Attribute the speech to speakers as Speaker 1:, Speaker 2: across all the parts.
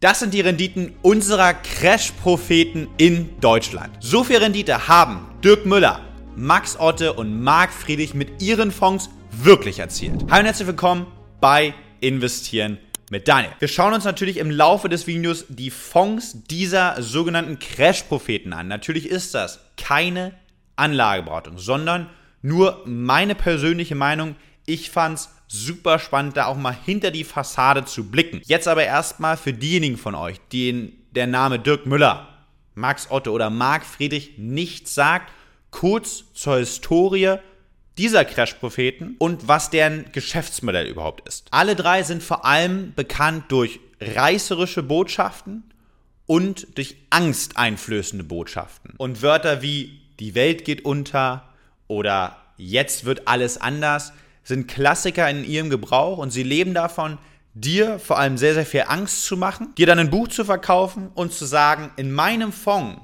Speaker 1: Das sind die Renditen unserer Crash-Propheten in Deutschland. So viel Rendite haben Dirk Müller, Max Otte und Marc Friedrich mit ihren Fonds wirklich erzielt. Hallo und herzlich willkommen bei Investieren mit Daniel. Wir schauen uns natürlich im Laufe des Videos die Fonds dieser sogenannten Crash-Propheten an. Natürlich ist das keine Anlageberatung, sondern nur meine persönliche Meinung. Ich fand's super spannend, da auch mal hinter die Fassade zu blicken. Jetzt aber erstmal für diejenigen von euch, denen der Name Dirk Müller, Max Otto oder Marc Friedrich nichts sagt, kurz zur Historie dieser Crash-Propheten und was deren Geschäftsmodell überhaupt ist. Alle drei sind vor allem bekannt durch reißerische Botschaften und durch angsteinflößende Botschaften. Und Wörter wie die Welt geht unter oder jetzt wird alles anders sind Klassiker in ihrem Gebrauch und sie leben davon, dir vor allem sehr, sehr viel Angst zu machen, dir dann ein Buch zu verkaufen und zu sagen, in meinem Fonds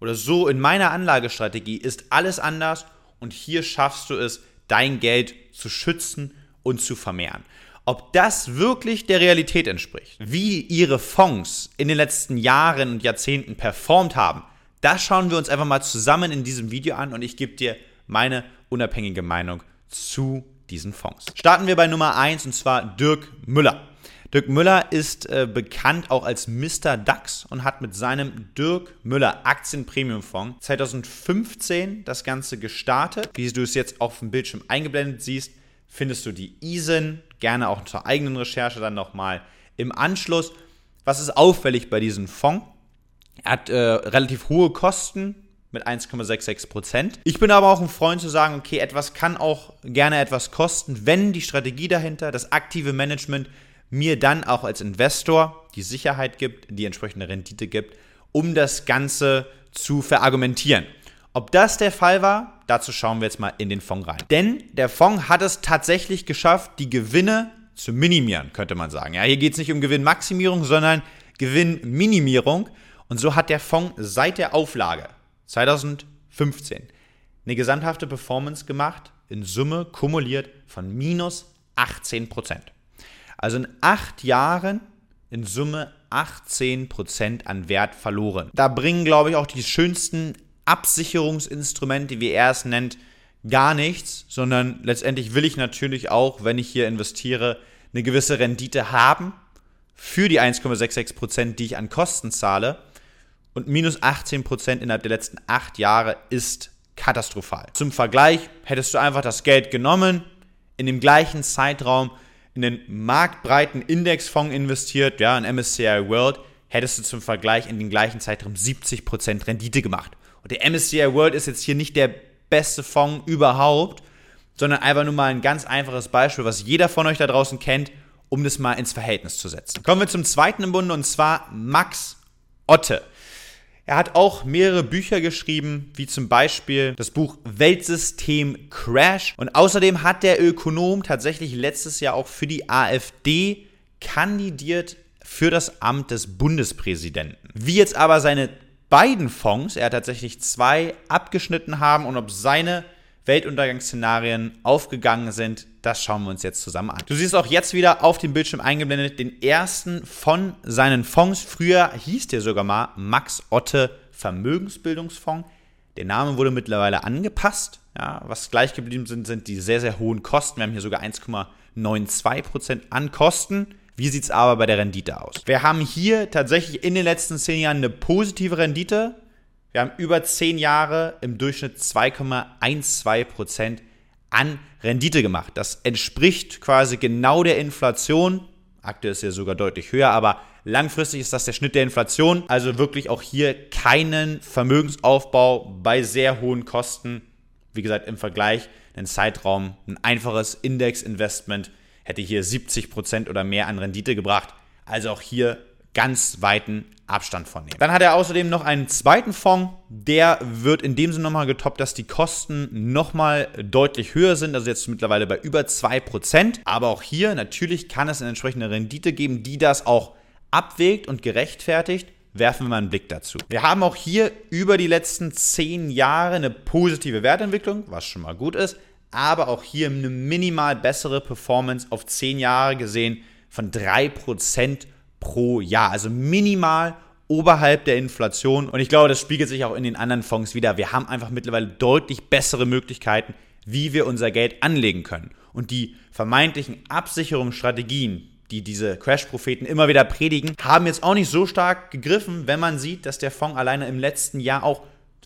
Speaker 1: oder so in meiner Anlagestrategie ist alles anders und hier schaffst du es, dein Geld zu schützen und zu vermehren. Ob das wirklich der Realität entspricht, wie ihre Fonds in den letzten Jahren und Jahrzehnten performt haben, das schauen wir uns einfach mal zusammen in diesem Video an und ich gebe dir meine unabhängige Meinung zu diesen Fonds. Starten wir bei Nummer 1 und zwar Dirk Müller. Dirk Müller ist äh, bekannt auch als Mr. DAX und hat mit seinem Dirk Müller Aktien Premium Fonds 2015 das Ganze gestartet. Wie du es jetzt auf dem Bildschirm eingeblendet siehst, findest du die ISIN, gerne auch zur eigenen Recherche dann nochmal im Anschluss. Was ist auffällig bei diesem Fonds? Er hat äh, relativ hohe Kosten, mit 1,66 Prozent. Ich bin aber auch ein Freund zu sagen, okay, etwas kann auch gerne etwas kosten, wenn die Strategie dahinter, das aktive Management mir dann auch als Investor die Sicherheit gibt, die entsprechende Rendite gibt, um das Ganze zu verargumentieren. Ob das der Fall war, dazu schauen wir jetzt mal in den Fonds rein. Denn der Fonds hat es tatsächlich geschafft, die Gewinne zu minimieren, könnte man sagen. Ja, hier geht es nicht um Gewinnmaximierung, sondern Gewinnminimierung. Und so hat der Fonds seit der Auflage 2015 eine gesamthafte Performance gemacht, in Summe kumuliert von minus 18 Prozent. Also in acht Jahren in Summe 18 Prozent an Wert verloren. Da bringen, glaube ich, auch die schönsten Absicherungsinstrumente, wie er es nennt, gar nichts, sondern letztendlich will ich natürlich auch, wenn ich hier investiere, eine gewisse Rendite haben für die 1,66 Prozent, die ich an Kosten zahle und minus 18 Prozent innerhalb der letzten acht Jahre ist katastrophal. Zum Vergleich hättest du einfach das Geld genommen, in dem gleichen Zeitraum in den marktbreiten Indexfonds investiert, ja, in MSCI World, hättest du zum Vergleich in den gleichen Zeitraum 70 Prozent Rendite gemacht. Und der MSCI World ist jetzt hier nicht der beste Fonds überhaupt, sondern einfach nur mal ein ganz einfaches Beispiel, was jeder von euch da draußen kennt, um das mal ins Verhältnis zu setzen. Kommen wir zum zweiten im Bunde und zwar Max Otte. Er hat auch mehrere Bücher geschrieben, wie zum Beispiel das Buch Weltsystem Crash. Und außerdem hat der Ökonom tatsächlich letztes Jahr auch für die AfD kandidiert für das Amt des Bundespräsidenten. Wie jetzt aber seine beiden Fonds, er hat tatsächlich zwei abgeschnitten haben und ob seine Weltuntergangsszenarien aufgegangen sind, das schauen wir uns jetzt zusammen an. Du siehst auch jetzt wieder auf dem Bildschirm eingeblendet den ersten von seinen Fonds. Früher hieß der sogar mal Max Otte Vermögensbildungsfonds. Der Name wurde mittlerweile angepasst. Ja, was gleich geblieben sind, sind die sehr, sehr hohen Kosten. Wir haben hier sogar 1,92% an Kosten. Wie sieht es aber bei der Rendite aus? Wir haben hier tatsächlich in den letzten zehn Jahren eine positive Rendite wir haben über 10 Jahre im Durchschnitt 2,12% an Rendite gemacht. Das entspricht quasi genau der Inflation. Aktuell ist ja sogar deutlich höher, aber langfristig ist das der Schnitt der Inflation. Also wirklich auch hier keinen Vermögensaufbau bei sehr hohen Kosten. Wie gesagt, im Vergleich, ein Zeitraum, ein einfaches Index-Investment hätte hier 70% oder mehr an Rendite gebracht. Also auch hier ganz weiten Abstand von nehmen. Dann hat er außerdem noch einen zweiten Fonds, der wird in dem Sinne nochmal getoppt, dass die Kosten nochmal deutlich höher sind, also jetzt mittlerweile bei über 2%. Aber auch hier natürlich kann es eine entsprechende Rendite geben, die das auch abwägt und gerechtfertigt. Werfen wir mal einen Blick dazu. Wir haben auch hier über die letzten 10 Jahre eine positive Wertentwicklung, was schon mal gut ist, aber auch hier eine minimal bessere Performance auf 10 Jahre gesehen von 3% pro Jahr. Also minimal oberhalb der Inflation. Und ich glaube, das spiegelt sich auch in den anderen Fonds wieder. Wir haben einfach mittlerweile deutlich bessere Möglichkeiten, wie wir unser Geld anlegen können. Und die vermeintlichen Absicherungsstrategien, die diese Crash-Propheten immer wieder predigen, haben jetzt auch nicht so stark gegriffen, wenn man sieht, dass der Fonds alleine im letzten Jahr auch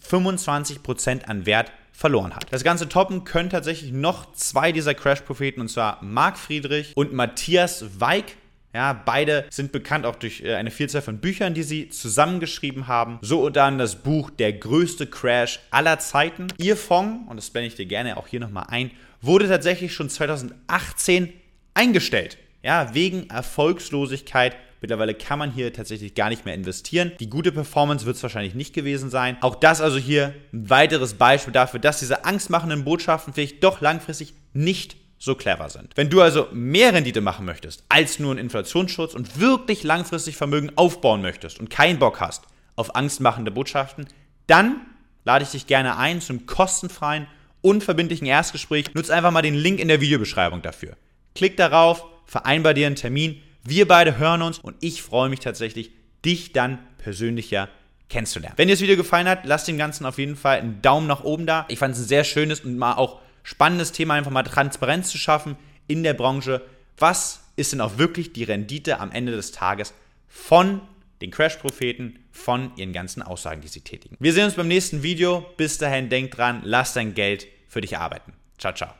Speaker 1: 25% an Wert verloren hat. Das ganze toppen können tatsächlich noch zwei dieser Crash-Propheten, und zwar Marc Friedrich und Matthias Weig. Ja, beide sind bekannt auch durch äh, eine Vielzahl von Büchern, die sie zusammengeschrieben haben. So dann das Buch Der größte Crash aller Zeiten. Ihr Fonds, und das blende ich dir gerne auch hier nochmal ein, wurde tatsächlich schon 2018 eingestellt. Ja, wegen Erfolgslosigkeit. Mittlerweile kann man hier tatsächlich gar nicht mehr investieren. Die gute Performance wird es wahrscheinlich nicht gewesen sein. Auch das also hier ein weiteres Beispiel dafür, dass diese angstmachenden Botschaften vielleicht doch langfristig nicht so clever sind. Wenn du also mehr Rendite machen möchtest als nur einen Inflationsschutz und wirklich langfristig Vermögen aufbauen möchtest und keinen Bock hast auf angstmachende Botschaften, dann lade ich dich gerne ein zum kostenfreien, unverbindlichen Erstgespräch. Nutze einfach mal den Link in der Videobeschreibung dafür. Klick darauf, vereinbar dir einen Termin. Wir beide hören uns und ich freue mich tatsächlich, dich dann persönlicher kennenzulernen. Wenn dir das Video gefallen hat, lass dem Ganzen auf jeden Fall einen Daumen nach oben da. Ich fand es ein sehr schönes und mal auch spannendes Thema, einfach mal Transparenz zu schaffen in der Branche. Was ist denn auch wirklich die Rendite am Ende des Tages von den Crash-Propheten, von ihren ganzen Aussagen, die sie tätigen? Wir sehen uns beim nächsten Video. Bis dahin, denk dran, lass dein Geld für dich arbeiten. Ciao, ciao.